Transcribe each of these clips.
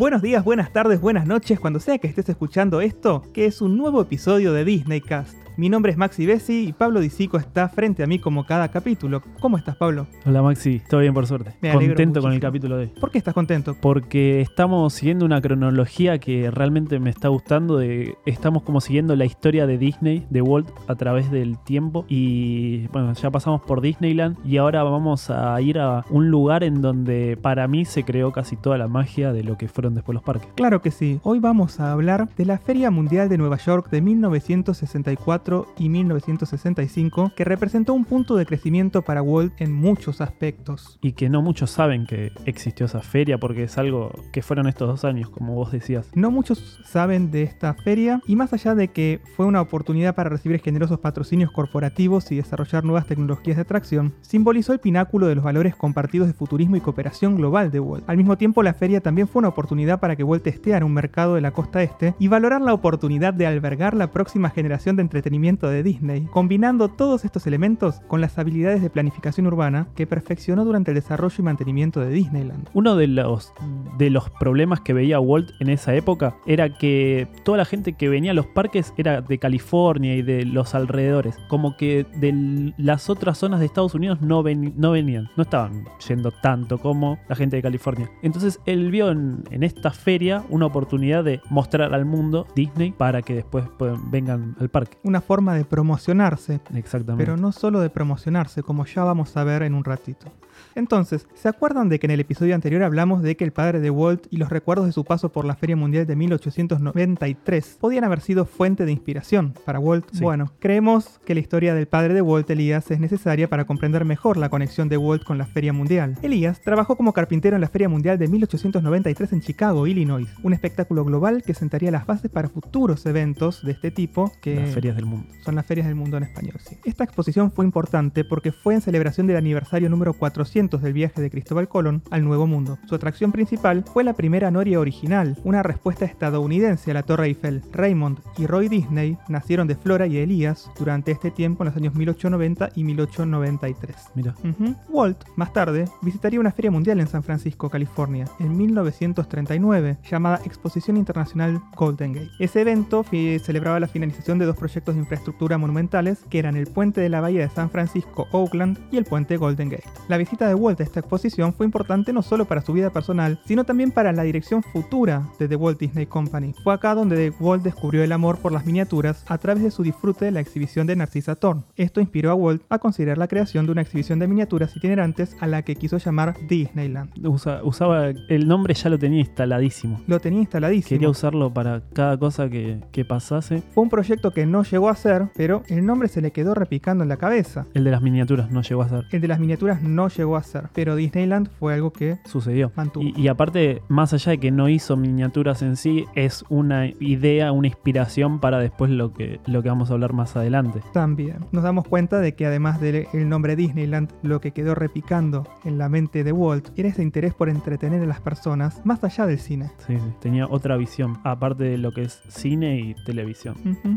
Buenos días, buenas tardes, buenas noches, cuando sea que estés escuchando esto, que es un nuevo episodio de Disney Cast. Mi nombre es Maxi Bessi y Pablo Disico está frente a mí como cada capítulo. ¿Cómo estás, Pablo? Hola Maxi, todo bien por suerte. Me alegro Contento con el capítulo de hoy. ¿Por qué estás contento? Porque estamos siguiendo una cronología que realmente me está gustando. De, estamos como siguiendo la historia de Disney, de Walt, a través del tiempo. Y bueno, ya pasamos por Disneyland y ahora vamos a ir a un lugar en donde para mí se creó casi toda la magia de lo que fueron después los parques. Claro que sí. Hoy vamos a hablar de la Feria Mundial de Nueva York de 1964 y 1965, que representó un punto de crecimiento para Walt en muchos aspectos. Y que no muchos saben que existió esa feria porque es algo que fueron estos dos años, como vos decías. No muchos saben de esta feria y más allá de que fue una oportunidad para recibir generosos patrocinios corporativos y desarrollar nuevas tecnologías de atracción, simbolizó el pináculo de los valores compartidos de futurismo y cooperación global de Walt. Al mismo tiempo, la feria también fue una oportunidad para que Walt testeara un mercado de la costa este y valorar la oportunidad de albergar la próxima generación de entretenimiento de Disney, combinando todos estos elementos con las habilidades de planificación urbana que perfeccionó durante el desarrollo y mantenimiento de Disneyland. Uno de los, de los problemas que veía Walt en esa época era que toda la gente que venía a los parques era de California y de los alrededores. Como que de las otras zonas de Estados Unidos no, ven- no venían, no estaban yendo tanto como la gente de California. Entonces él vio en, en esta feria una oportunidad de mostrar al mundo Disney para que después puedan- vengan al parque. Una forma de promocionarse Exactamente. pero no solo de promocionarse, como ya vamos a ver en un ratito. Entonces, ¿se acuerdan de que en el episodio anterior hablamos de que el padre de Walt y los recuerdos de su paso por la Feria Mundial de 1893 podían haber sido fuente de inspiración para Walt? Sí. Bueno, creemos que la historia del padre de Walt, Elías, es necesaria para comprender mejor la conexión de Walt con la Feria Mundial. Elías trabajó como carpintero en la Feria Mundial de 1893 en Chicago, Illinois, un espectáculo global que sentaría las bases para futuros eventos de este tipo que Las ferias del mundo. son las ferias del mundo en español, sí. Esta exposición fue importante porque fue en celebración del aniversario número 400 del viaje de Cristóbal Colón al Nuevo Mundo. Su atracción principal fue la primera noria original, una respuesta estadounidense a la Torre Eiffel. Raymond y Roy Disney nacieron de Flora y Elías durante este tiempo en los años 1890 y 1893. Mira. Ujú. Walt, más tarde, visitaría una feria mundial en San Francisco, California, en 1939, llamada Exposición Internacional Golden Gate. Ese evento celebraba la finalización de dos proyectos de infraestructura monumentales, que eran el puente de la bahía de San Francisco, Oakland, y el puente Golden Gate. La visita de Walt a esta exposición fue importante no solo para su vida personal, sino también para la dirección futura de The Walt Disney Company. Fue acá donde Walt descubrió el amor por las miniaturas a través de su disfrute de la exhibición de Narcisa Thorne. Esto inspiró a Walt a considerar la creación de una exhibición de miniaturas itinerantes a la que quiso llamar Disneyland. Usa- usaba el nombre ya lo tenía instaladísimo. Lo tenía instaladísimo. Quería usarlo para cada cosa que, que pasase. Fue un proyecto que no llegó a ser, pero el nombre se le quedó repicando en la cabeza. El de las miniaturas no llegó a ser. El de las miniaturas no llegó a ser, pero Disneyland fue algo que Sucedió. mantuvo. Y, y aparte, más allá de que no hizo miniaturas en sí, es una idea, una inspiración para después lo que, lo que vamos a hablar más adelante. También nos damos cuenta de que además del el nombre Disneyland, lo que quedó repicando en la mente de Walt era ese interés por entretener a las personas más allá del cine. Sí, sí. Tenía otra visión, aparte de lo que es cine y televisión.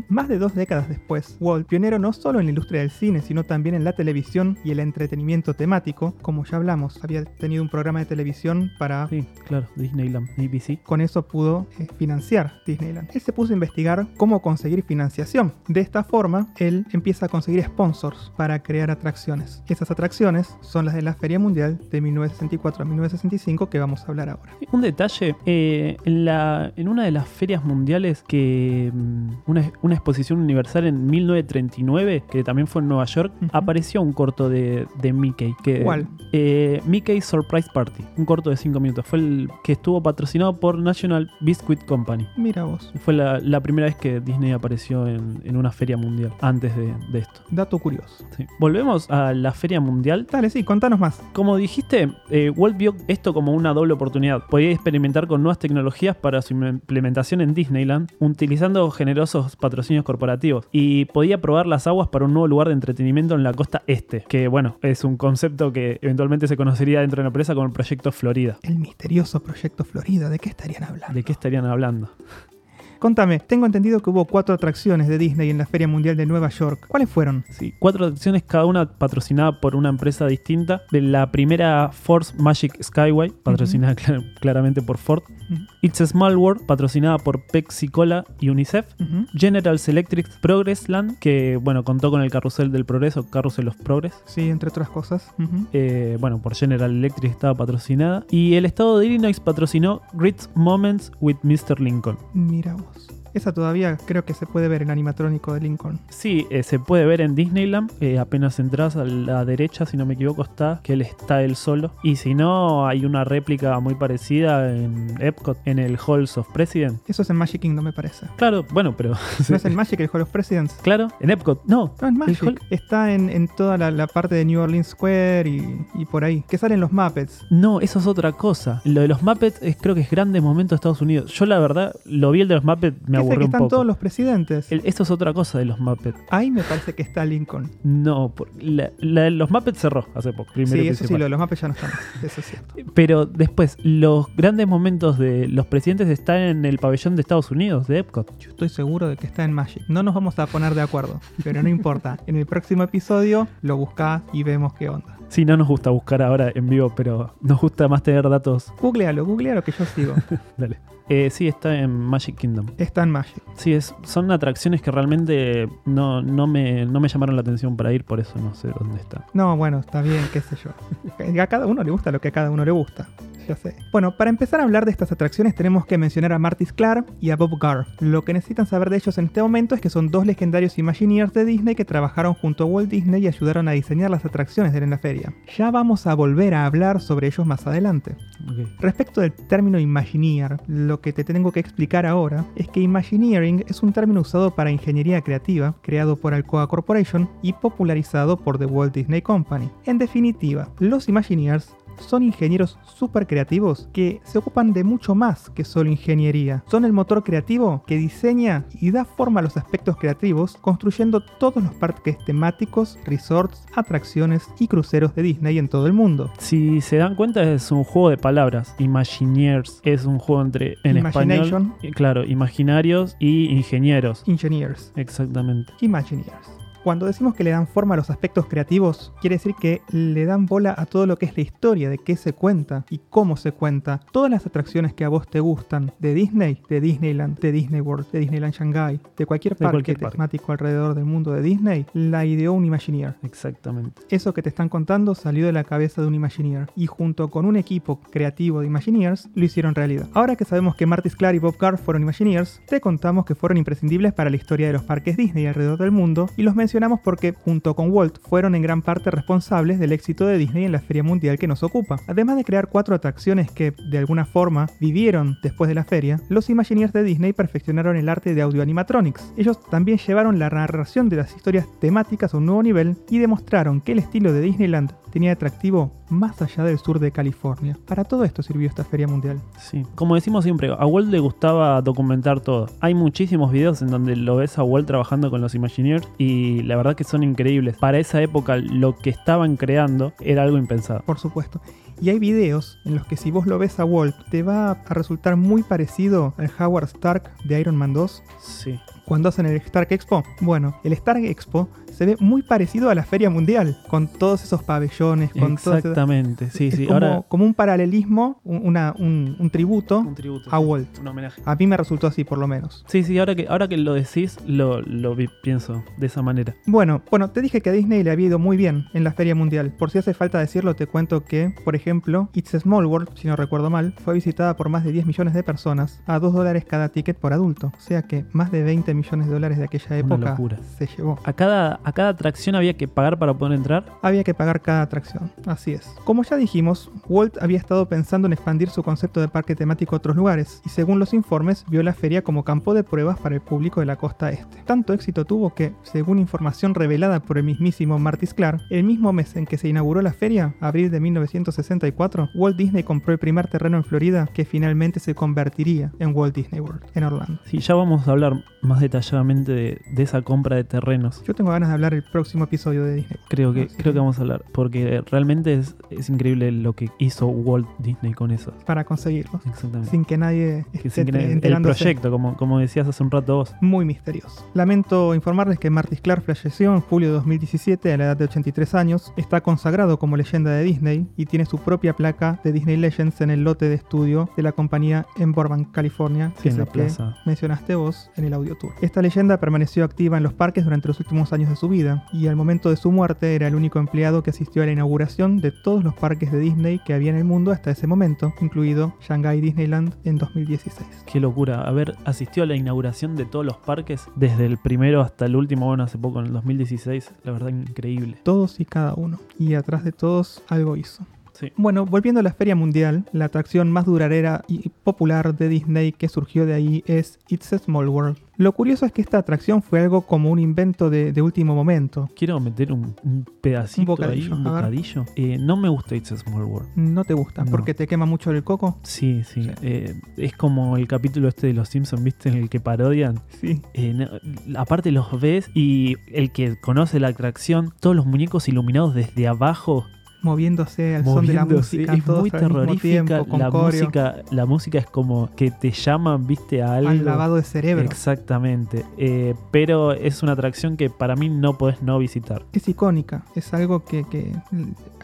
Más de dos décadas después, Walt, pionero no solo en la industria del cine, sino también en la televisión y el entretenimiento temático, como ya hablamos, había tenido un programa de televisión para Sí, claro, Disneyland, ABC. con eso pudo eh, financiar Disneyland. Él se puso a investigar cómo conseguir financiación. De esta forma, él empieza a conseguir sponsors para crear atracciones. Esas atracciones son las de la Feria Mundial de 1964 a 1965 que vamos a hablar ahora. Un detalle, eh, en, la, en una de las ferias mundiales que mm, una, una exposición universal en 1939, que también fue en Nueva York, apareció un corto de, de Mickey. Que, ¿Cuál? Eh, Mickey's Surprise Party, un corto de 5 minutos. Fue el que estuvo patrocinado por National Biscuit Company. Mira vos. Fue la, la primera vez que Disney apareció en, en una feria mundial, antes de, de esto. Dato curioso. Sí. Volvemos a la feria mundial. Dale, sí, contanos más. Como dijiste, eh, Walt vio esto como una doble oportunidad. Podía experimentar con nuevas tecnologías para su implementación en Disneyland, utilizando generosos patrocinios corporativos. Y podía probar las aguas para un nuevo lugar de entretenimiento en la costa este, que bueno, es un concepto que eventualmente se conocería dentro de la empresa como el Proyecto Florida. El misterioso proyecto Florida, ¿de qué estarían hablando? ¿De qué estarían hablando? Contame, tengo entendido que hubo cuatro atracciones de Disney en la Feria Mundial de Nueva York. ¿Cuáles fueron? Sí, cuatro atracciones, cada una patrocinada por una empresa distinta. De la primera Force Magic Skyway, patrocinada cla- claramente por Ford. It's a Small World, patrocinada por Pepsi Cola y UNICEF. Ujú. General Electric Progress Land, que bueno, contó con el carrusel del progreso, Carrusel of Progress. Sí, entre otras cosas. Eh, bueno, por General Electric estaba patrocinada. Y el estado de Illinois patrocinó Great Moments with Mr. Lincoln. Mira vos. Esa todavía creo que se puede ver en animatrónico de Lincoln. Sí, eh, se puede ver en Disneyland. eh, apenas entras a la derecha, si no me equivoco, está que él está él solo. Y si no, hay una réplica muy parecida en Epcot, en el Halls of President. Eso es en Magic Kingdom, me parece. Claro, bueno, pero. ¿No es en Magic el Hall of Presidents? Claro, en Epcot. No, No, en Magic. Hall- Está en, en toda la, la parte de New Orleans Square y, y por ahí. Que salen los Muppets. No, eso es otra cosa. Lo de los Muppets es, creo que es grandes momentos de Estados Unidos. Yo la verdad lo vi el de los Muppets, me Aburrió que están poco. todos los presidentes. El- esto es otra cosa de los Muppets. Ahí me parece que está Lincoln. No, por- la, la de los Muppets cerró hace poco. Primero sí, eso sí, lo los Muppets ya no están. Eso es cierto. Pero después, los grandes momentos de los presidentes están en el pabellón de Estados Unidos, de Epcot. Yo estoy seguro de que está en Magic. No nos vamos a poner de acuerdo, pero no importa. En el próximo episodio lo buscás y vemos qué onda. Sí, no nos gusta buscar ahora en vivo, pero nos gusta más tener datos. Googlealo, googlealo que yo sigo. Dale. Eh, sí, está en Magic Kingdom. Está en Magic. Sí, es, son atracciones que realmente no, no, me, no me llamaron la atención para ir, por eso no sé dónde está. No, bueno, está bien, qué sé yo. A cada uno le gusta lo que a cada uno le gusta. Ya sé. Bueno, para empezar a hablar de estas atracciones tenemos que mencionar a Marty Sklar y a Bob Garr. Lo que necesitan saber de ellos en este momento es que son dos legendarios Imagineers de Disney que trabajaron junto a Walt Disney y ayudaron a diseñar las atracciones de la feria. Ya vamos a volver a hablar sobre ellos más adelante. Respecto del término Imagineer, lo que te tengo que explicar ahora es que Imagineering es un término usado para ingeniería creativa, creado por Alcoa Corporation y popularizado por The Walt Disney Company. En definitiva, los Imagineers son ingenieros súper creativos que se ocupan de mucho más que solo ingeniería. Son el motor creativo que diseña y da forma a los aspectos creativos, construyendo todos los parques temáticos, resorts, atracciones y cruceros de Disney en todo el mundo. Si se dan cuenta, es un juego de palabras. Imagineers es un juego entre en español. Claro, imaginarios y ingenieros. Engineers. Exactamente. Imagineers. Cuando decimos que le dan forma a los aspectos creativos, quiere decir que le dan bola a todo lo que es la historia, de qué se cuenta y cómo se cuenta. Todas las atracciones que a vos te gustan de Disney, de Disneyland, de Disney World, de Disneyland Shanghai, de cualquier De parque parque. temático alrededor del mundo de Disney, la ideó un Imagineer. Exactamente. Eso que te están contando salió de la cabeza de un Imagineer y junto con un equipo creativo de Imagineers lo hicieron realidad. Ahora que sabemos que Marty Sklar y Bob Carr fueron Imagineers, te contamos que fueron imprescindibles para la historia de los parques Disney alrededor del mundo y los mencionamos porque junto con Walt fueron en gran parte responsables del éxito de Disney en la feria mundial que nos ocupa. Además de crear cuatro atracciones que de alguna forma vivieron después de la feria, los Imagineers de Disney perfeccionaron el arte de audio animatronics. Ellos también llevaron la narración de las historias temáticas a un nuevo nivel y demostraron que el estilo de Disneyland tenía atractivo más allá del sur de California. Para todo esto sirvió esta feria mundial. Sí. Como decimos siempre, a Walt le gustaba documentar todo. Hay muchísimos videos en donde lo ves a Walt trabajando con los Imagineers y la verdad que son increíbles. Para esa época, lo que estaban creando era algo impensado. Por supuesto. Y hay videos en los que si vos lo ves a Walt te va a resultar muy parecido al Howard Stark de Iron Man 2 Sí. Cuando hacen el Stark Expo. Bueno, el Stark Expo se ve muy parecido a la feria mundial, con todos esos pabellones, con esas- Exactamente. Sí, es sí. como, Ahora. como un paralelismo, un, una- un- un tributo Un tributo. a. Walt. Un homenaje. A mí me resultó así por lo menos. Sí, sí, ahora que, ahora que lo decís, lo, lo vi- pienso de esa manera. Bueno, bueno, te dije que a Disney le había ido muy bien en la feria mundial. Por si hace falta decirlo, te cuento que, por ejemplo, It's a Small World, si no recuerdo mal, fue visitada por más de 10 millones de personas a 2 dólares cada ticket por adulto. O sea que más de 20 millones de dólares de aquella Una época locura. se llevó. A cada, a cada atracción había que pagar para poder entrar. Había que pagar cada atracción, así es. Como ya dijimos, Walt había estado pensando en expandir su concepto de parque temático a otros lugares, y según los informes, vio la feria como campo de pruebas para el público de la costa este. Tanto éxito tuvo que, según información revelada por el mismísimo Marty Sklar, el mismo mes en que se inauguró la feria, abril de 1964, Walt Disney compró el primer terreno en Florida que finalmente se convertiría en Walt Disney World, en Orlando. Sí, ya vamos a hablar más detalladamente de, de esa compra de terrenos. Yo tengo ganas de hablar el próximo episodio de Disney. Creo que, creo que- vamos a hablar, porque realmente es, es increíble lo que hizo Walt Disney con eso. Para conseguirlos. Exactamente. Sin que nadie esté sin que- el enterándose. proyecto, como, como decías hace un rato vos. muy misterioso. Lamento informarles que Marty Clark falleció en julio de 2017 a la edad de 83 años. Está consagrado como leyenda de Disney y tiene su propia placa de Disney Legends en el lote de estudio de la compañía en Burbank, California, Sí, que en es la que plaza. mencionaste vos en el audio tour. Esta leyenda permaneció activa en los parques durante los últimos años de su vida y al momento de su muerte era el único empleado que asistió a la inauguración de todos los parques de Disney que había en el mundo hasta ese momento, incluido Shanghai Disneyland en 2016. Qué locura, haber asistido a la inauguración de todos los parques, desde el primero hasta el último, bueno, hace poco, en el 2016, la verdad increíble. Todos y cada uno. Y atrás de todos algo hizo. Sí. Bueno, volviendo a la Feria Mundial, la atracción más duradera y popular de Disney que surgió de ahí es It's a Small World. Lo curioso es que esta atracción fue algo como un invento de, de último momento. Quiero meter un, un pedacito Un bocadillo, ahí, un bocadillo. Eh, no me gusta It's a Small World. No te gusta No. porque te quema mucho el coco. Sí, sí. Sí. eh, es como el capítulo este de Los Simpsons, ¿viste? En el que parodian. Sí. Eh, no- aparte los ves y el que conoce la atracción, todos los muñecos iluminados desde abajo, Moviéndose al son de la música. es todos muy terrorífica. tiempo, la coreo, música, la música es como que te llaman, viste, a algo. al lavado de cerebro. Exactamente. Eh, pero es una atracción que para mí no podés no visitar. es icónica, es algo que, que-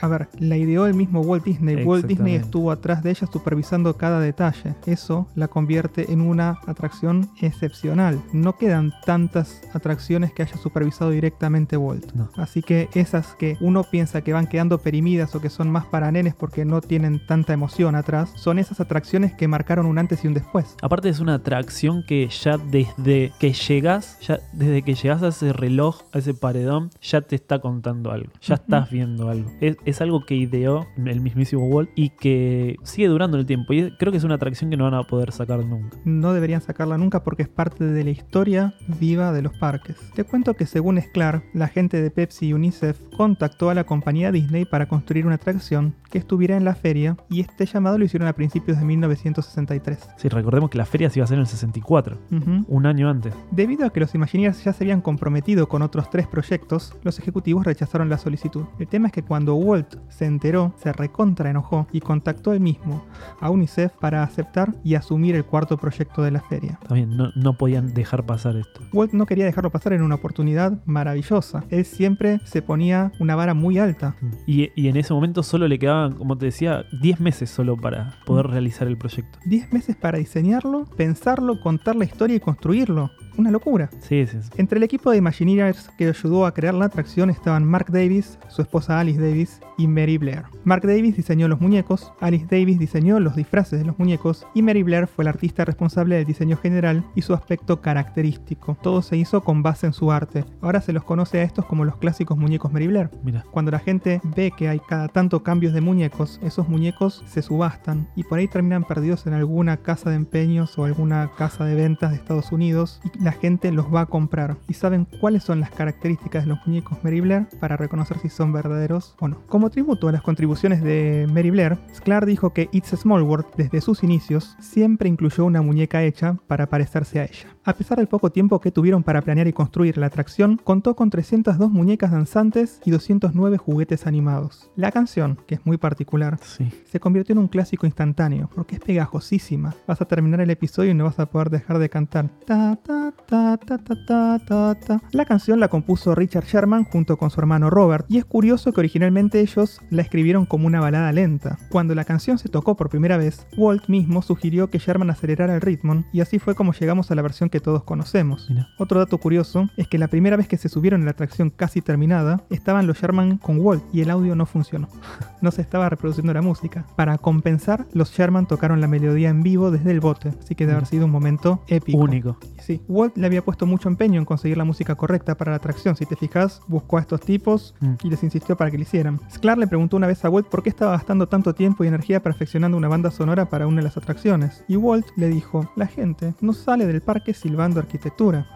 a ver, la ideó el mismo Walt Disney. Walt Disney estuvo atrás de ella supervisando cada detalle. Eso la convierte en una atracción excepcional. No quedan tantas atracciones que haya supervisado directamente Walt. No. Así que esas que uno piensa que van quedando o que son más para nenes porque no tienen tanta emoción atrás, son esas atracciones que marcaron un antes y un después. Aparte es una atracción que ya desde que llegas, ya desde que llegas a ese reloj, a ese paredón, ya te está contando algo. Ya estás viendo algo. Es, es algo que ideó el mismísimo Walt y que sigue durando el tiempo. Y creo que es una atracción que no van a poder sacar nunca. No deberían sacarla nunca porque es parte de la historia viva de los parques. Te cuento que según Sklar, la gente de Pepsi y UNICEF contactó a la compañía Disney para construir una atracción que estuviera en la feria y este llamado lo hicieron a principios de 1963. Sí, recordemos que la feria se iba a hacer en el 64, Ujú. un año antes. Debido a que los Imagineers ya se habían comprometido con otros tres proyectos, los ejecutivos rechazaron la solicitud. El tema es que cuando Walt se enteró, se recontra enojó y contactó él mismo a UNICEF para aceptar y asumir el cuarto proyecto de la feria. También no, no podían dejar pasar esto. Walt no quería dejarlo pasar en una oportunidad maravillosa. Él siempre se ponía una vara muy alta. Y, y en ese momento solo le quedaban, como te decía, 10 meses solo para poder Mm. realizar el proyecto. 10 meses para diseñarlo, pensarlo, contar la historia y construirlo. Una locura. Sí, sí, sí. Entre el equipo de Imagineers que ayudó a crear la atracción estaban Mark Davis, su esposa Alice Davis y Mary Blair. Mark Davis diseñó los muñecos, Alice Davis diseñó los disfraces de los muñecos y Mary Blair fue la artista responsable del diseño general y su aspecto característico. Todo se hizo con base en su arte. Ahora se los conoce a estos como los clásicos muñecos Mary Blair. Mira, Cuando la gente ve que hay cada tanto cambios de muñecos, esos muñecos se subastan y por ahí terminan perdidos en alguna casa de empeños o alguna casa de ventas de Estados Unidos y la gente los va a comprar. Y saben cuáles son las características de los muñecos Mary Blair para reconocer si son verdaderos o no. Como tributo a las contribuciones de Mary Blair, Sklar dijo que It's Small World desde sus inicios siempre incluyó una muñeca hecha para parecerse a ella. A pesar del poco tiempo que tuvieron para planear y construir la atracción, contó con 302 muñecas danzantes y 209 juguetes animados. La canción, que es muy particular, sí. se convirtió en un clásico instantáneo, porque es pegajosísima. Vas a terminar el episodio y no vas a poder dejar de cantar. Ta, ta, ta, ta, ta, ta, ta, ta. La canción la compuso Richard Sherman junto con su hermano Robert, y es curioso que originalmente ellos la escribieron como una balada lenta. Cuando la canción se tocó por primera vez, Walt mismo sugirió que Sherman acelerara el ritmo, y así fue como llegamos a la versión que todos conocemos. Mira. Otro dato curioso es que la primera vez que se subieron a la atracción casi terminada, estaban los Sherman con Walt y el audio no funcionó. No se estaba reproduciendo la música. Para compensar, los Sherman tocaron la melodía en vivo desde el bote, así que debe haber sido un momento épico. Único. Sí, Walt le había puesto mucho empeño en conseguir la música correcta para la atracción. Si te fijas, buscó a estos tipos Mm. y les insistió para que lo hicieran. Sklar le preguntó una vez a Walt por qué estaba gastando tanto tiempo y energía perfeccionando una banda sonora para una de las atracciones. Y Walt le dijo, la gente no sale del parque silbando arquitectura.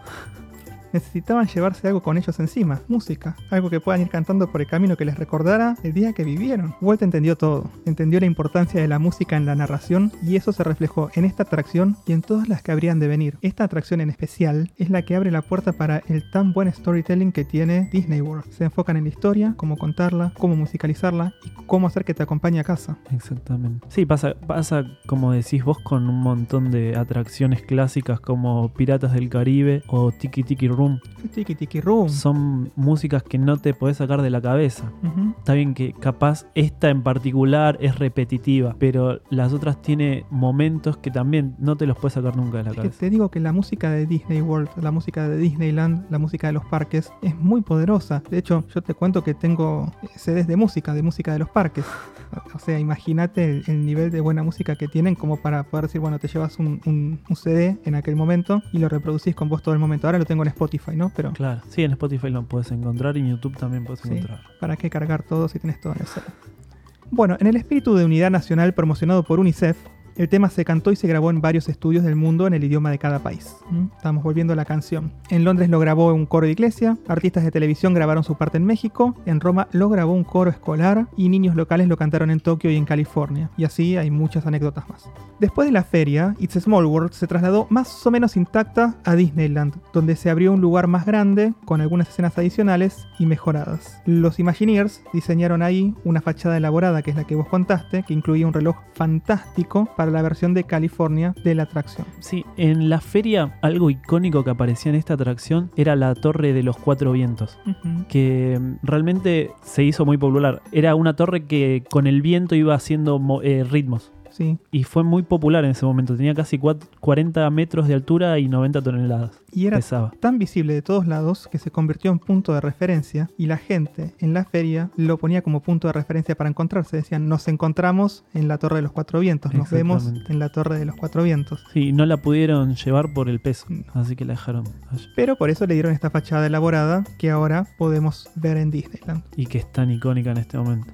Necesitaban llevarse algo con ellos encima, música, algo que puedan ir cantando por el camino que les recordara el día que vivieron. Walt entendió todo, entendió la importancia de la música en la narración y eso se reflejó en esta atracción y en todas las que habrían de venir. Esta atracción en especial es la que abre la puerta para el tan buen storytelling que tiene Disney World. Se enfocan en la historia, cómo contarla, cómo musicalizarla y cómo hacer que te acompañe a casa. Exactamente. Sí, pasa, pasa como decís vos con un montón de atracciones clásicas como Piratas del Caribe o Tiki Tiki Room. Tiki Tiki Room. Son músicas que no te podés sacar de la cabeza. Está bien que capaz esta en particular es repetitiva, pero las otras tiene momentos que también no te los puedes sacar nunca de la Es que cabeza. te digo que la música de Disney World, la música de Disneyland, la música de los parques es muy poderosa. De hecho, yo te cuento que tengo CDs de música, de música de los parques. O sea, imagínate el, el nivel de buena música que tienen como para poder decir, bueno, te llevas un, un- un CD en aquel momento y lo reproducís con vos todo el momento. Ahora lo tengo en Spotify, ¿no? Pero Claro, sí, en Spotify lo puedes encontrar y en YouTube también puedes Sí. encontrar. ¿para qué cargar todo si tenés todo en el? Bueno, en el espíritu de unidad nacional promocionado por UNICEF, el tema se cantó y se grabó en varios estudios del mundo en el idioma de cada país. ¿Mm? Estamos volviendo a la canción. En Londres lo grabó un coro de iglesia, artistas de televisión grabaron su parte en México, en Roma lo grabó un coro escolar y niños locales lo cantaron en Tokio y en California. Y así hay muchas anécdotas más. Después de la feria, It's a Small World se trasladó más o menos intacta a Disneyland, donde se abrió un lugar más grande, con algunas escenas adicionales y mejoradas. Los Imagineers diseñaron ahí una fachada elaborada, que es la que vos contaste, que incluía un reloj fantástico para la versión de California de la atracción. Sí, en la feria algo icónico que aparecía en esta atracción era la Torre de los Cuatro Vientos. que mm, realmente se hizo muy popular. Era una torre que con el viento iba haciendo eh, ritmos. Sí. Y fue muy popular en ese momento. Tenía casi cuat- 40 metros de altura y 90 toneladas. Y era Pesaba. tan visible de todos lados que se convirtió en punto de referencia y la gente en la feria lo ponía como punto de referencia para encontrarse. Decían, nos encontramos en la Torre de los Cuatro Vientos, nos vemos en la Torre de los Cuatro Vientos. Sí, no la pudieron llevar por el peso. No. Así que la dejaron allá. Pero por eso le dieron esta fachada elaborada que ahora podemos ver en Disneyland. Y que es tan icónica en este momento.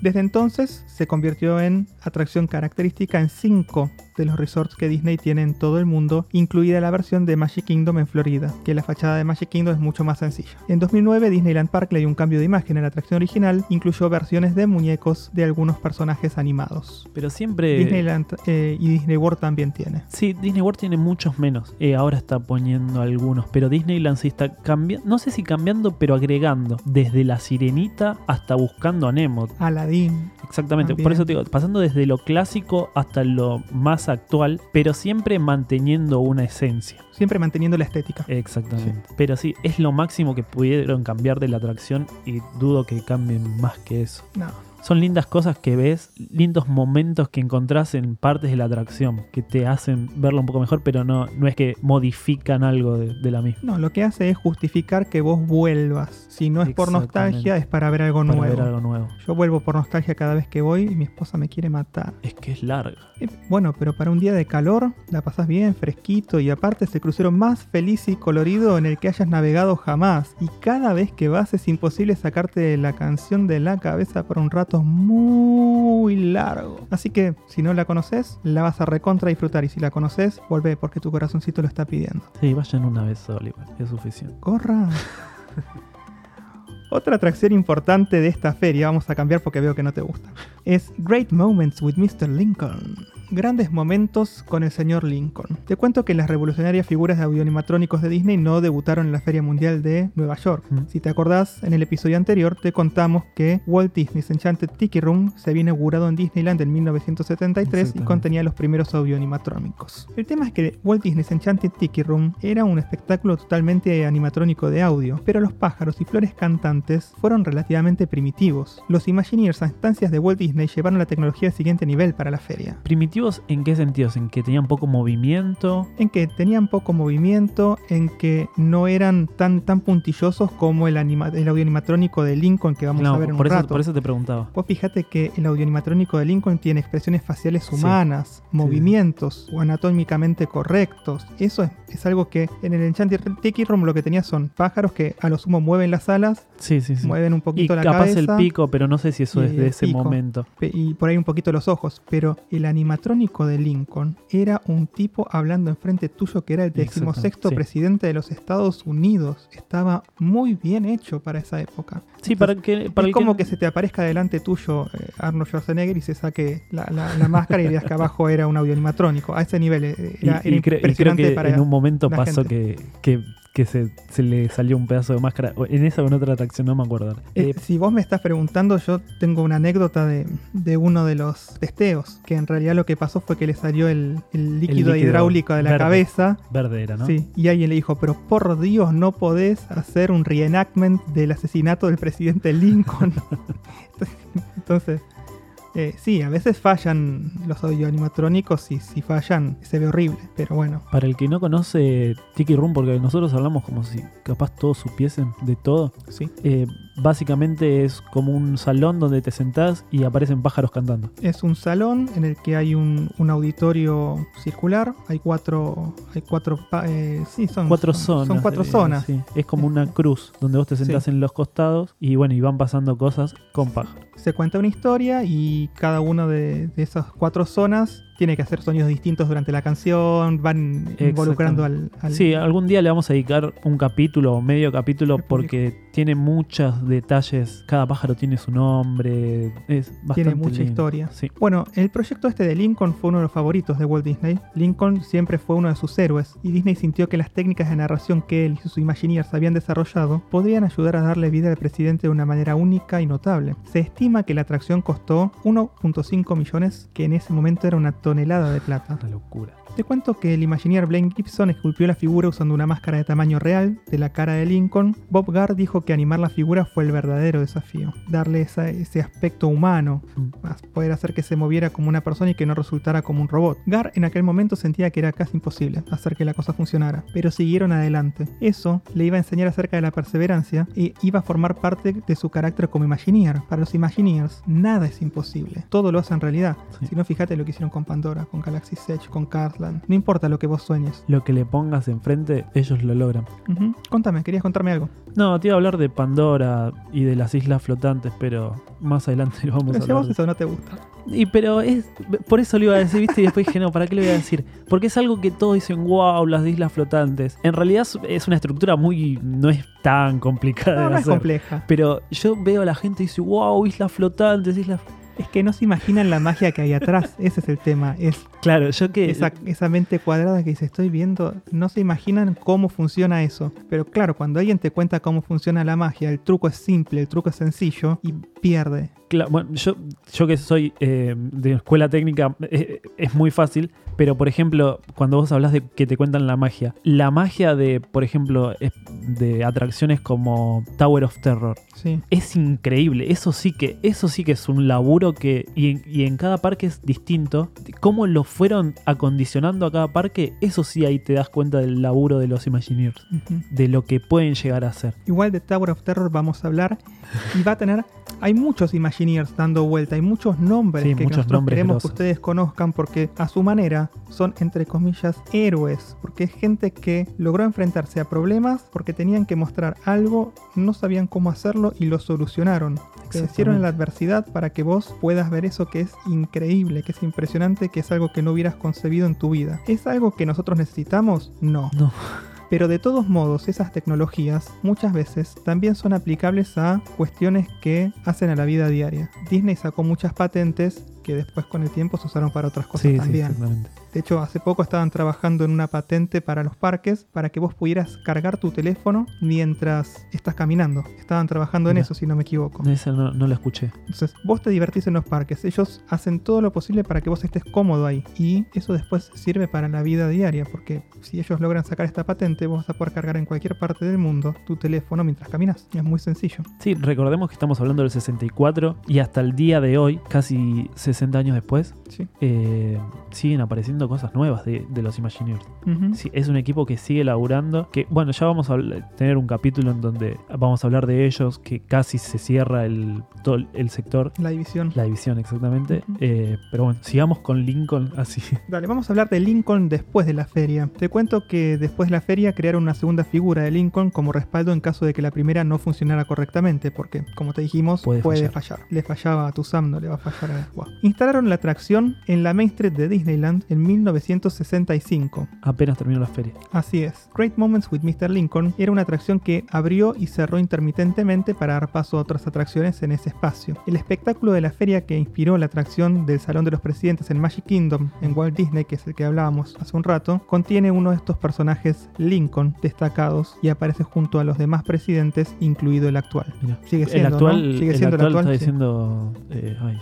Desde entonces se convirtió en atracción característica en cinco de los resorts que Disney tiene en todo el mundo, incluida la versión de Magic Kingdom en Florida, que la fachada de Magic Kingdom es mucho más sencilla. En 2009 Disneyland Park le dio un cambio de imagen en la atracción original, incluyó versiones de muñecos de algunos personajes animados. Pero siempre... Disneyland eh, y Disney World también tiene. Sí, Disney World tiene muchos menos. Eh, ahora está poniendo algunos. Pero Disneyland sí está cambiando. No sé si cambiando, pero agregando. Desde la sirenita hasta buscando a Nemo. Aladdin. Exactamente. También. Por eso te digo, pasando desde lo clásico hasta lo más actual. Pero siempre manteniendo una esencia. Siempre manteniendo la estética. Exactamente. Pero sí, es lo máximo que pudieron cambiar de la atracción. Y dudo que cambien más que eso. No. Son lindas cosas que ves, lindos momentos que encontrás en partes de la atracción, que te hacen verlo un poco mejor, pero no, no es que modifican algo de, de la misma. No, lo que hace es justificar que vos vuelvas. Si no es por nostalgia, es para ver algo Para nuevo. ver algo nuevo. Yo vuelvo por nostalgia cada vez que voy y mi esposa me quiere matar. Es que es larga. Eh, Bueno, pero para un día de calor la pasás bien, fresquito y aparte es el crucero más feliz y colorido en el que hayas navegado jamás. Y cada vez que vas es imposible sacarte la canción de la cabeza por un rato muy largo. Así que si no la conoces, la vas a recontra disfrutar y si la conoces, volvé porque tu corazoncito lo está pidiendo. Sí, vayan una vez sola igual, es suficiente. Corra. Otra atracción importante de esta feria, vamos a cambiar porque veo que no te gusta, es Great Moments with Mr. Lincoln. Grandes momentos con el señor Lincoln. Te cuento que las revolucionarias figuras de audioanimatrónicos de Disney no debutaron en la Feria Mundial de Nueva York. Mm. Si te acordás, en el episodio anterior te contamos que Walt Disney's Enchanted Tiki Room se había inaugurado en Disneyland en 1973 y contenía los primeros audioanimatrónicos. El tema es que Walt Disney's Enchanted Tiki Room era un espectáculo totalmente animatrónico de audio, pero los pájaros y flores cantantes fueron relativamente primitivos. Los Imagineers a instancias de Walt Disney llevaron la tecnología al siguiente nivel para la feria. ¿Primitivos en qué sentidos? ¿En que tenían poco movimiento? en que tenían poco movimiento, en que no eran tan, tan puntillosos como el, anima- el audio animatrónico de Lincoln que vamos No, a ver en por, un eso, rato. por eso te preguntaba. Vos fíjate que el audio animatrónico de Lincoln tiene expresiones faciales humanas, movimientos o anatómicamente correctos. Eso es, es algo que en el Enchanted Tiki Room lo que tenía son pájaros que a lo sumo mueven las alas, Sí, sí, sí. mueven un Y poquito la capaz cabeza el pico, pero no sé si eso y es de el ese pico. momento. y por ahí un poquito los ojos, pero el animatrónico animatrónico de Lincoln era un tipo hablando enfrente tuyo que era el decimosexto sí. presidente de los Estados Unidos. Estaba muy bien hecho para esa época. Sí, para que. Para es el como que... se te aparezca delante tuyo eh, Arnold Schwarzenegger y se saque la, la- la máscara y veas que abajo era un audio animatrónico. A ese nivel eh, Y, era, y y creo impresionante que para en un momento pasó que, que se, se le salió un pedazo de máscara. En esa o en otra atracción, no me acuerdo. Eh, Eh, si vos me estás preguntando, yo tengo una anécdota de, de uno de los testeos, que en realidad lo que pasó fue que le salió el, el líquido, líquido hidráulico de la verde. cabeza. verde era, ¿no? Sí, y alguien le dijo, pero por Dios, no podés hacer un reenactment del asesinato del presidente Lincoln. Entonces, eh, sí, a veces fallan los audioanimatrónicos y si fallan se ve horrible, pero bueno. Para el que no conoce Tiki Room, porque nosotros hablamos como si capaz todos supiesen de todo, Sí. eh, básicamente es como un salón donde te sentás y aparecen pájaros cantando. Es un salón en el que hay un, un auditorio circular, hay cuatro, hay cuatro, eh, sí, son Cuatro son- zonas. Son cuatro eh, zonas. sí. Es como una cruz donde vos te sentás en los costados y bueno, y van pasando cosas con pájaros. Se cuenta una historia y cada una de, de esas cuatro zonas tiene que hacer sonidos distintos durante la canción, van involucrando al, al- Sí, algún día le vamos a dedicar un capítulo o medio capítulo porque tiene muchos detalles. Cada pájaro tiene su nombre. Es bastante tiene mucha lindo. historia. Sí. Bueno, el proyecto este de Lincoln fue uno de los favoritos de Walt Disney. Lincoln siempre fue uno de sus héroes y Disney sintió que las técnicas de narración que él y sus Imagineers habían desarrollado podrían ayudar a darle vida al presidente de una manera única y notable. Se estima que la atracción costó 1.5 millones, que en ese momento era una tonelada de plata. Una locura. Te cuento que el Imagineer Blaine Gibson esculpió la figura usando una máscara de tamaño real de la cara de Lincoln. Bob Gard dijo que animar la figura fue el verdadero desafío. Darle esa- ese aspecto humano, Mm. más poder hacer que se moviera como una persona y que no resultara como un robot. Gar en aquel momento sentía que era casi imposible hacer que la cosa funcionara, pero siguieron adelante. Eso le iba a enseñar acerca de la perseverancia e iba a formar parte de su carácter como Imagineer. Para los Imagineers, nada es imposible. Todo lo hacen realidad. Sí. Si no, fíjate lo que hicieron con Pandora, con Galaxy Edge, con No importa lo que vos sueñes. Lo que le pongas enfrente, ellos lo logran. Contame, querías contarme algo. No, te iba a hablar de Pandora y de las islas flotantes, pero más adelante lo vamos a Pero si a hablar. vos eso no te gusta. Y pero es por eso lo iba a decir, ¿viste? Y después dije, no, ¿para qué lo voy a decir? Porque es algo que todos dicen, wow, las islas flotantes. En realidad es- una estructura muy. no es tan complicada No, de no es compleja. Pero yo veo a la gente y dice, wow, islas flotantes, islas. Es que no se imaginan la magia que hay atrás. Ese es el tema. Es Claro, yo que. esa, esa mente cuadrada que dice, estoy viendo, no se imaginan cómo funciona eso. Pero claro, cuando alguien te cuenta cómo funciona la magia, el truco es simple, el truco es sencillo y pierde. Bueno, yo, yo que soy eh, de escuela técnica, eh, es muy fácil, pero por ejemplo, cuando vos hablas de que te cuentan la magia, la magia de, por ejemplo, de atracciones como Tower of Terror, Sí. es increíble. Eso sí que, eso sí que es un laburo que. Y en, y en cada parque es distinto. Cómo lo fueron acondicionando a cada parque, eso sí ahí te das cuenta del laburo de los Imagineers. De lo que pueden llegar a ser. Igual de Tower of Terror vamos a hablar y va a tener. Hay muchos Imagineers dando vuelta, hay muchos nombres Sí, que muchos nosotros nombres queremos grosos. que ustedes conozcan porque a su manera son, entre comillas, héroes. Porque es gente que logró enfrentarse a problemas porque tenían que mostrar algo, no sabían cómo hacerlo y lo solucionaron. En la adversidad para que vos puedas ver eso que es increíble, que es impresionante, que es algo que no hubieras concebido en tu vida. ¿Es algo que nosotros necesitamos? No. No. Pero de todos modos, esas tecnologías muchas veces también son aplicables a cuestiones que hacen a la vida diaria. Disney sacó muchas patentes que después con el tiempo se usaron para otras cosas Sí, también. De hecho, hace poco estaban trabajando en una patente para los parques para que vos pudieras cargar tu teléfono mientras estás caminando. Estaban trabajando en eso, si no me equivoco. Esa no, no la escuché. Entonces, vos te divertís en los parques. Ellos hacen todo lo posible para que vos estés cómodo ahí. Y eso después sirve para la vida diaria. Porque si ellos logran sacar esta patente, vos vas a poder cargar en cualquier parte del mundo tu teléfono mientras caminas. Es muy sencillo. Sí, recordemos que estamos hablando del 64 y hasta el día de hoy, casi 60 años después, Sí. eh, siguen apareciendo cosas nuevas de, de los Imagineers. Sí, es un equipo que sigue laburando. Que, bueno, ya vamos a tener un capítulo en donde vamos a hablar de ellos, que casi se cierra el, todo el- sector, La división. la división exactamente. Eh, pero bueno, sigamos con Lincoln así. Dale, vamos a hablar de Lincoln después de la feria. Te cuento que después de la feria crearon una segunda figura de Lincoln como respaldo en caso de que la primera no funcionara correctamente, porque, como te dijimos, Puede puede, fallar. fallar. Le fallaba a tu Sam, no le va a fallar a Wow. Instalaron la atracción en la Main Street de Disneyland en 1965. Apenas terminó la feria. Así es. Great Moments with Mr. Lincoln era una atracción que abrió y cerró intermitentemente para dar paso a otras atracciones en ese espacio. El espectáculo de la feria que inspiró la atracción del Salón de los Presidentes en Magic Kingdom en Walt Disney, que es el que hablábamos hace un rato, contiene uno de estos personajes Lincoln destacados y aparece junto a los demás presidentes, incluido el actual. Mira. Sigue el siendo, actual, ¿no? Sigue el siendo el actual actual, está sí. diciendo. eh, ay,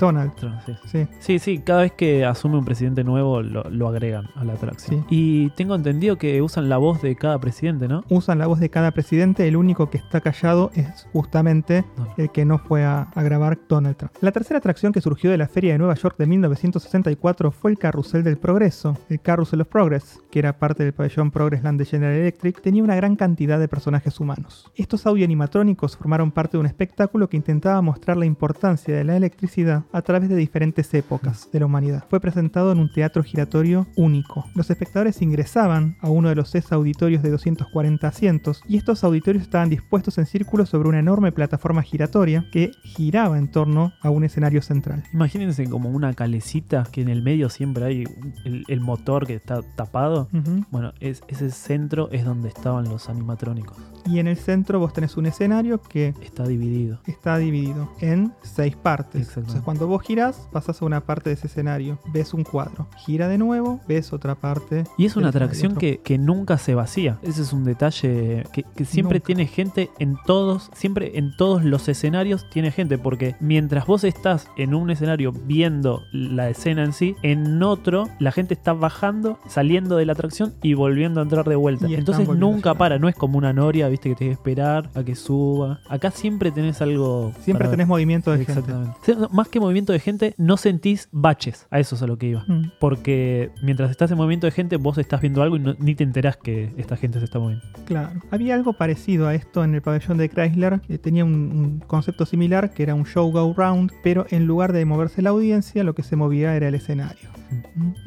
Donald. Sí. Sí. Sí, sí, cada vez que asume un presidente nuevo lo, lo agregan a la atracción. Sí. Y tengo entendido que usan la voz de cada presidente, ¿no? Usan la voz de cada presidente, el único que está callado es justamente No. el que no fue a, a grabar Donald Trump. La tercera atracción que surgió de la Feria de Nueva York de 1964 fue el Carrusel del Progreso, el Carrusel of Progress, que era parte del pabellón Progressland de General Electric, tenía una gran cantidad de personajes humanos. Estos audioanimatrónicos formaron parte de un espectáculo que intentaba mostrar la importancia de la electricidad a través de diferentes épocas de la humanidad. Fue presentado en un teatro giratorio único. Los espectadores ingresaban a uno de los seis auditorios de 240 asientos y estos auditorios estaban dispuestos en círculo sobre una enorme plataforma giratoria que giraba en torno a un escenario central. Imagínense como una calecita que en el medio siempre hay el, el motor que está tapado. Ujú. Bueno, es, ese centro es donde estaban los animatrónicos. Y en el centro vos tenés un escenario que Está dividido. está dividido en seis partes. Entonces cuando vos girás, pasás a una parte de ese escenario, ves un cuadro, gira de nuevo, ves otra parte. Y es una atracción que, que nunca se vacía. Ese es un detalle que, que siempre Nunca. tiene gente en todos, siempre en todos los escenarios tiene gente, porque mientras vos estás en un escenario viendo la escena en sí, en otro la gente está bajando, saliendo de la atracción y volviendo a entrar de vuelta. Y Entonces nunca para, no es como una noria, viste, que te que esperar a que suba. Acá siempre tenés algo. Siempre ver. tenés movimiento de gente. Exactamente. No, Más que movimiento de gente, no sentís baches. A eso es a lo que iba. Mm. Porque mientras estás en movimiento de gente, vos estás viendo algo y no- ni te enterás que esta gente se está moviendo. Claro. Había algo parecido a esto en el pabellón de Chrysler. tenía un, un concepto similar que era un show go round, pero en lugar de moverse la audiencia, lo que se movía era el escenario.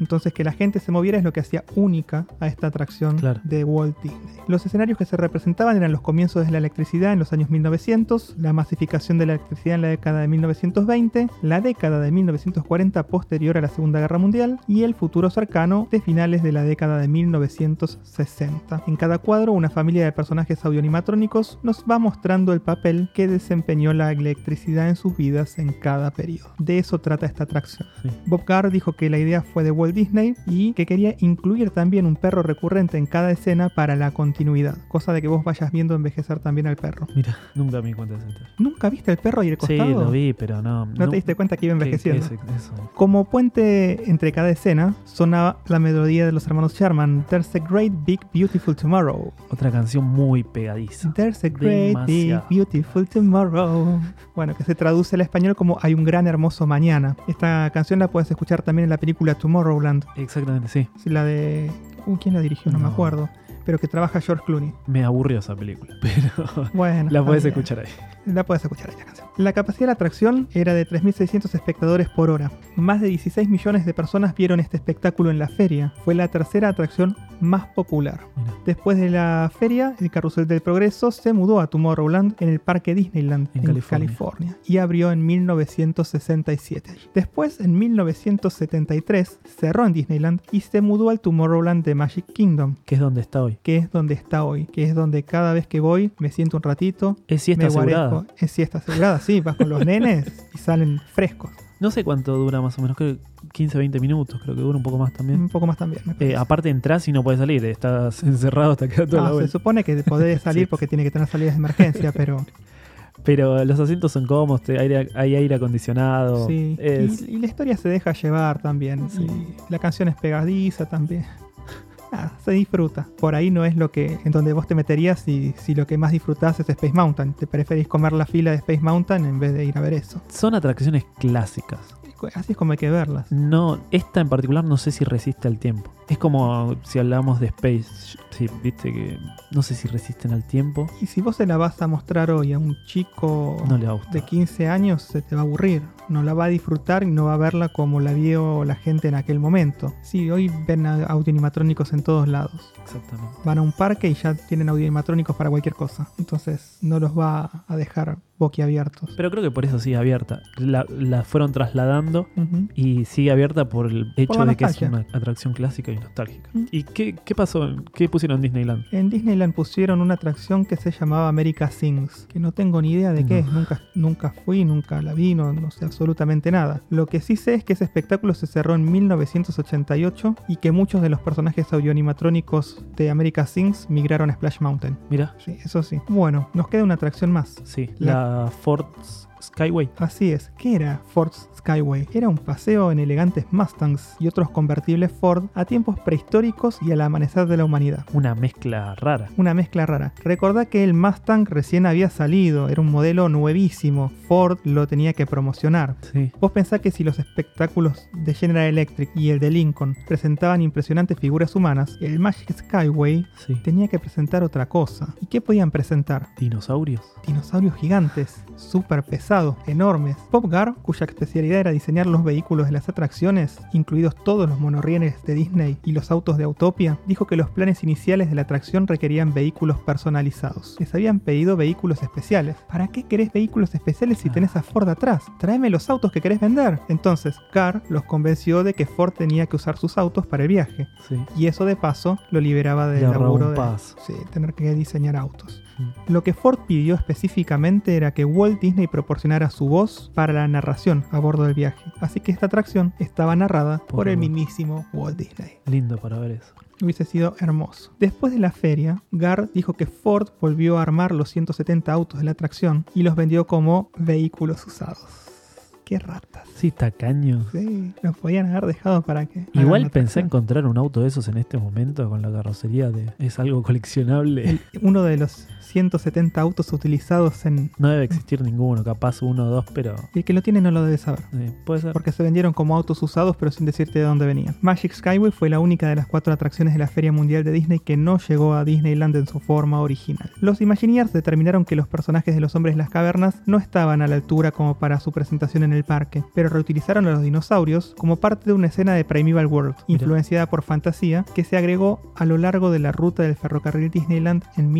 Entonces que la gente se moviera es lo que hacía única a esta atracción Claro. de Walt Disney. Los escenarios que se representaban eran los comienzos de la electricidad en los años 1900, la masificación de la electricidad en la década de 1920, la década de 1940 posterior a la Segunda Guerra Mundial y el futuro cercano de finales de la década de 1960. En cada cuadro, una familia de personajes audioanimatrónicos nos va mostrando el papel que desempeñó la electricidad en sus vidas en cada periodo. De eso trata esta atracción. Sí. Bob Carr dijo que la idea fue de Walt Disney y que quería incluir también un perro recurrente en cada escena para la continuidad, cosa de que vos vayas viendo envejecer también al perro. Mira, nunca me di cuenta de detalle. ¿Nunca viste el perro y el Sí, costado? lo vi, pero no. ¿No te diste cuenta que iba envejeciendo? ese- eso. Como puente entre cada escena, sonaba la melodía de los hermanos Sherman, There's a Great Big Beautiful Tomorrow. Otra canción muy pegadiza. There's a Great Demasiado. Big Beautiful Tomorrow. Bueno, que se traduce al español como Hay un gran hermoso mañana. Esta canción la puedes escuchar también en la película Tomorrowland. Exactamente, sí. Sí, La de... Uh, ¿Quién la dirigió? No, me acuerdo. Pero que trabaja George Clooney. Me aburrió esa película, pero Bueno. la puedes escuchar ahí. La puedes escuchar ahí la canción. La capacidad de la atracción era de 3.600 espectadores por hora. Más de 16 millones de personas vieron este espectáculo en la feria. Fue la tercera atracción más popular. Mira, Después de la feria, el Carrusel del Progreso se mudó a Tomorrowland en el Parque Disneyland En en, California. California. y abrió en 1967. Después, en 1973, cerró en Disneyland y se mudó al Tomorrowland de Magic Kingdom, que es donde está hoy. que es donde está hoy, que es donde cada vez que voy me siento un ratito, Es siesta me asegurada. Es siesta asegurada, sí, vas con los nenes y salen frescos. No sé cuánto dura más o menos, creo que 15, 20 minutos, creo que dura un poco más también. Un poco más también. Eh, aparte entras y no puedes salir, estás encerrado hasta que toda la se supone que podés salir Sí. porque tiene que tener salidas de emergencia, pero Pero los asientos son cómodos, te- aire- hay aire acondicionado. sí. es- Y, y la historia se deja llevar también. Sí. Y la canción es pegadiza también. Ah, se disfruta. Por ahí no es lo que en donde vos te meterías si, si lo que más disfrutás es Space Mountain. Te preferís comer la fila de Space Mountain en vez de ir a ver eso. Son atracciones clásicas. así es como hay que verlas. No, esta en particular no sé si resiste al tiempo. Es como si hablamos de Space. Sí, viste que no sé si resisten al tiempo. Y si vos se la vas a mostrar hoy a un chico No le de 15 años, se te va a aburrir. No la va a disfrutar y no va a verla como la vio la gente en aquel momento. Sí, hoy ven a- audioanimatrónicos en todos lados. Exactamente. Van a un parque y ya tienen audioanimatrónicos para cualquier cosa. Entonces no los va a dejar boquiabiertos. Pero creo que por eso sigue abierta. La, la fueron trasladando y sigue abierta por el hecho de que es una atracción clásica y nostálgica. ¿Y qué, qué pasó? ¿Qué pusieron en Disneyland? En Disneyland pusieron una atracción que se llamaba America Sings, que no tengo ni idea de qué No. es, nunca, nunca fui, nunca la vi, no, no sé absolutamente nada. Lo que sí sé es que ese espectáculo se cerró en 1988 y que muchos de los personajes audioanimatrónicos de America Sings migraron a Splash Mountain. Mira, Sí, eso sí. Bueno, nos queda una atracción más. sí, La- la Ford Skyway. Así es, ¿qué era Ford Skyway? Era un paseo en elegantes Mustangs y otros convertibles Ford a tiempos prehistóricos y al amanecer de la humanidad. Una mezcla rara. Una mezcla rara. Recordá que el Mustang recién había salido, era un modelo nuevísimo. Ford lo tenía que promocionar. Sí. Vos pensás que si los espectáculos de General Electric y el de Lincoln presentaban impresionantes figuras humanas, el Magic Skyway Sí. tenía que presentar otra cosa. ¿Y qué podían presentar? Dinosaurios. Dinosaurios gigantes, súper pesados, enormes. Popgar, cuya especialidad era diseñar los vehículos de las atracciones, incluidos todos los monorrieles de Disney y los autos de Autopia, dijo que los planes iniciales de la atracción requerían vehículos personalizados. Les habían pedido vehículos especiales. ¿Para qué querés vehículos especiales si tenés a Ford atrás? Tráeme los autos que querés vender. Entonces, Carr los convenció de que Ford tenía que usar sus autos para el viaje. Sí. Y eso de paso lo liberaba del laburo de paso. sí, tener que diseñar autos. Lo que Ford pidió específicamente era que Walt Disney proporcionara su voz para la narración a bordo del viaje. Así que esta atracción estaba narrada por, Por el mismísimo Walt Disney. Lindo para ver eso. Hubiese sido hermoso. Después de la feria, Gar dijo que Ford volvió a armar los 170 autos de la atracción y los vendió como vehículos usados. Qué ratas. Sí, tacaño. Sí, los podían haber dejado para que. Igual pensé encontrar un auto de esos en este momento con la carrocería de. Es algo coleccionable. El- uno de los 170 autos utilizados en. No debe existir ninguno, capaz uno o dos, pero. El que lo tiene no lo debe saber. eh, puede ser. porque se vendieron como autos usados pero sin decirte de dónde venían. Magic Skyway fue la única de las cuatro atracciones de la Feria Mundial de Disney que no llegó a Disneyland en su forma original. Los Imagineers determinaron que los personajes de los hombres de las cavernas no estaban a la altura como para su presentación en el parque, pero reutilizaron a los dinosaurios como parte de una escena de Primeval World, Mira. influenciada por fantasía, que se agregó a lo largo de la ruta del ferrocarril Disneyland en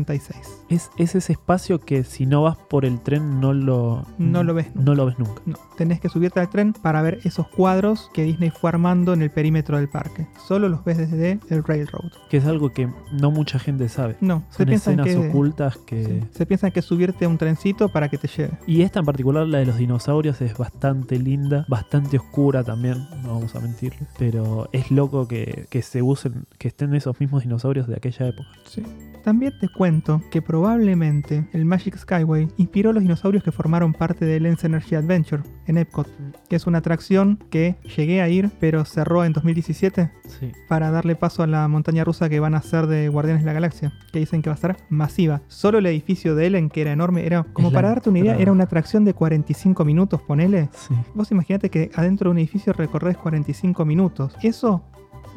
1966. Es, es ese espacio que si no vas por el tren no lo. No lo ves nunca. No lo ves nunca. No, tenés que subirte al tren para ver esos cuadros que Disney fue armando en el perímetro del parque. Solo los ves desde el Railroad. Que es algo que no mucha gente sabe. No, se Son piensan escenas que ocultas que. sí, se piensan que subirte a un trencito para que te lleve. Y esta en particular, la de los dinosaurios, es bastante linda, bastante oscura también, no vamos a mentirle. Pero es loco que, que se usen, que estén esos mismos dinosaurios de aquella época. Sí. También te cuento que probablemente el Magic Skyway inspiró a los dinosaurios que formaron parte del Lens Energy Adventure en Epcot, que es una atracción que llegué a ir, pero cerró en 2017 Sí. para darle paso a la montaña rusa que van a hacer de Guardianes de la Galaxia, que dicen que va a ser masiva. Solo el edificio de Ellen, que era enorme, era como Es la para darte una idea, era una atracción de 45 minutos, ponele. Sí. Vos imaginate que adentro de un edificio recorres 45 minutos. Eso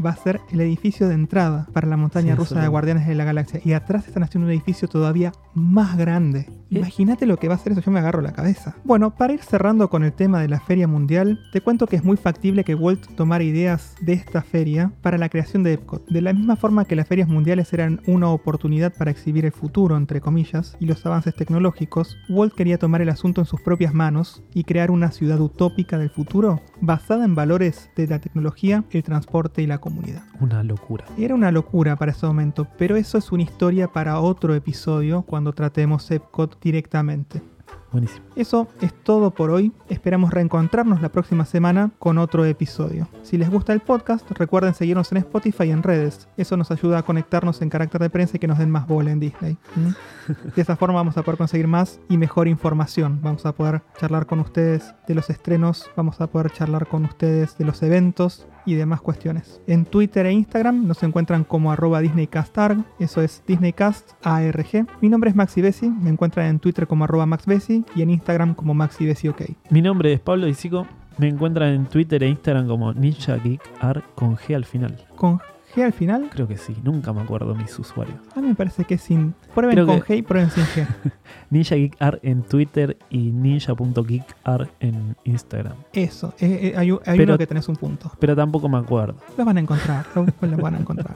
va a ser el edificio de entrada para la montaña Sí, rusa de Guardianes de la Galaxia. Y atrás están haciendo un edificio todavía más grande. Eh. Imagínate lo que va a ser eso, yo me agarro la cabeza. Bueno, para ir cerrando con el tema de la Feria Mundial, te cuento que es muy factible que Walt tomara ideas de esta feria para la creación de Epcot. De la misma forma que las ferias mundiales eran una oportunidad para exhibir el futuro, entre comillas, y los avances tecnológicos, Walt quería tomar el asunto en sus propias manos y crear una ciudad utópica del futuro basada en valores de la tecnología, el transporte y la comunidad. Una locura. Era una locura para ese momento, pero eso es una historia para otro episodio cuando tratemos Epcot directamente. Buenísimo. Eso es todo por hoy. Esperamos reencontrarnos la próxima semana con otro episodio. Si les gusta el podcast, recuerden seguirnos en Spotify y en redes. Eso nos ayuda a conectarnos en carácter de prensa y que nos den más bola en Disney. ¿Mm? De esa forma vamos a poder conseguir más y mejor información. Vamos a poder charlar con ustedes de los estrenos, vamos a poder charlar con ustedes de los eventos y demás cuestiones. En Twitter e Instagram nos encuentran como arroba DisneyCastArg, eso es DisneyCastARG. Mi nombre es Maxi Bessi, me encuentran en Twitter como arroba MaxBessi y en Instagram como Maxi OK. Mi nombre es Pablo Disico. Me encuentran en Twitter e Instagram como Ninja Geek Art con G al final. ¿Con G al final? Creo que sí, nunca me acuerdo mis usuarios. A mí me parece que es sin. Prueben Creo con que- G y prueben sin G. Ninja Geek Art en Twitter y ninja.geekart en Instagram. Eso, eh, eh, hay, un- hay Pero- uno que tenés un punto. Pero tampoco me acuerdo. Los van a encontrar, los van a encontrar.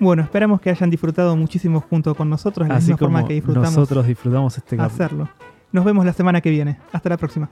Bueno, esperamos que hayan disfrutado muchísimo junto con nosotros, la Así misma como forma que disfrutamos nosotros disfrutamos este capítulo. hacerlo. Nos vemos la semana que viene. Hasta la próxima.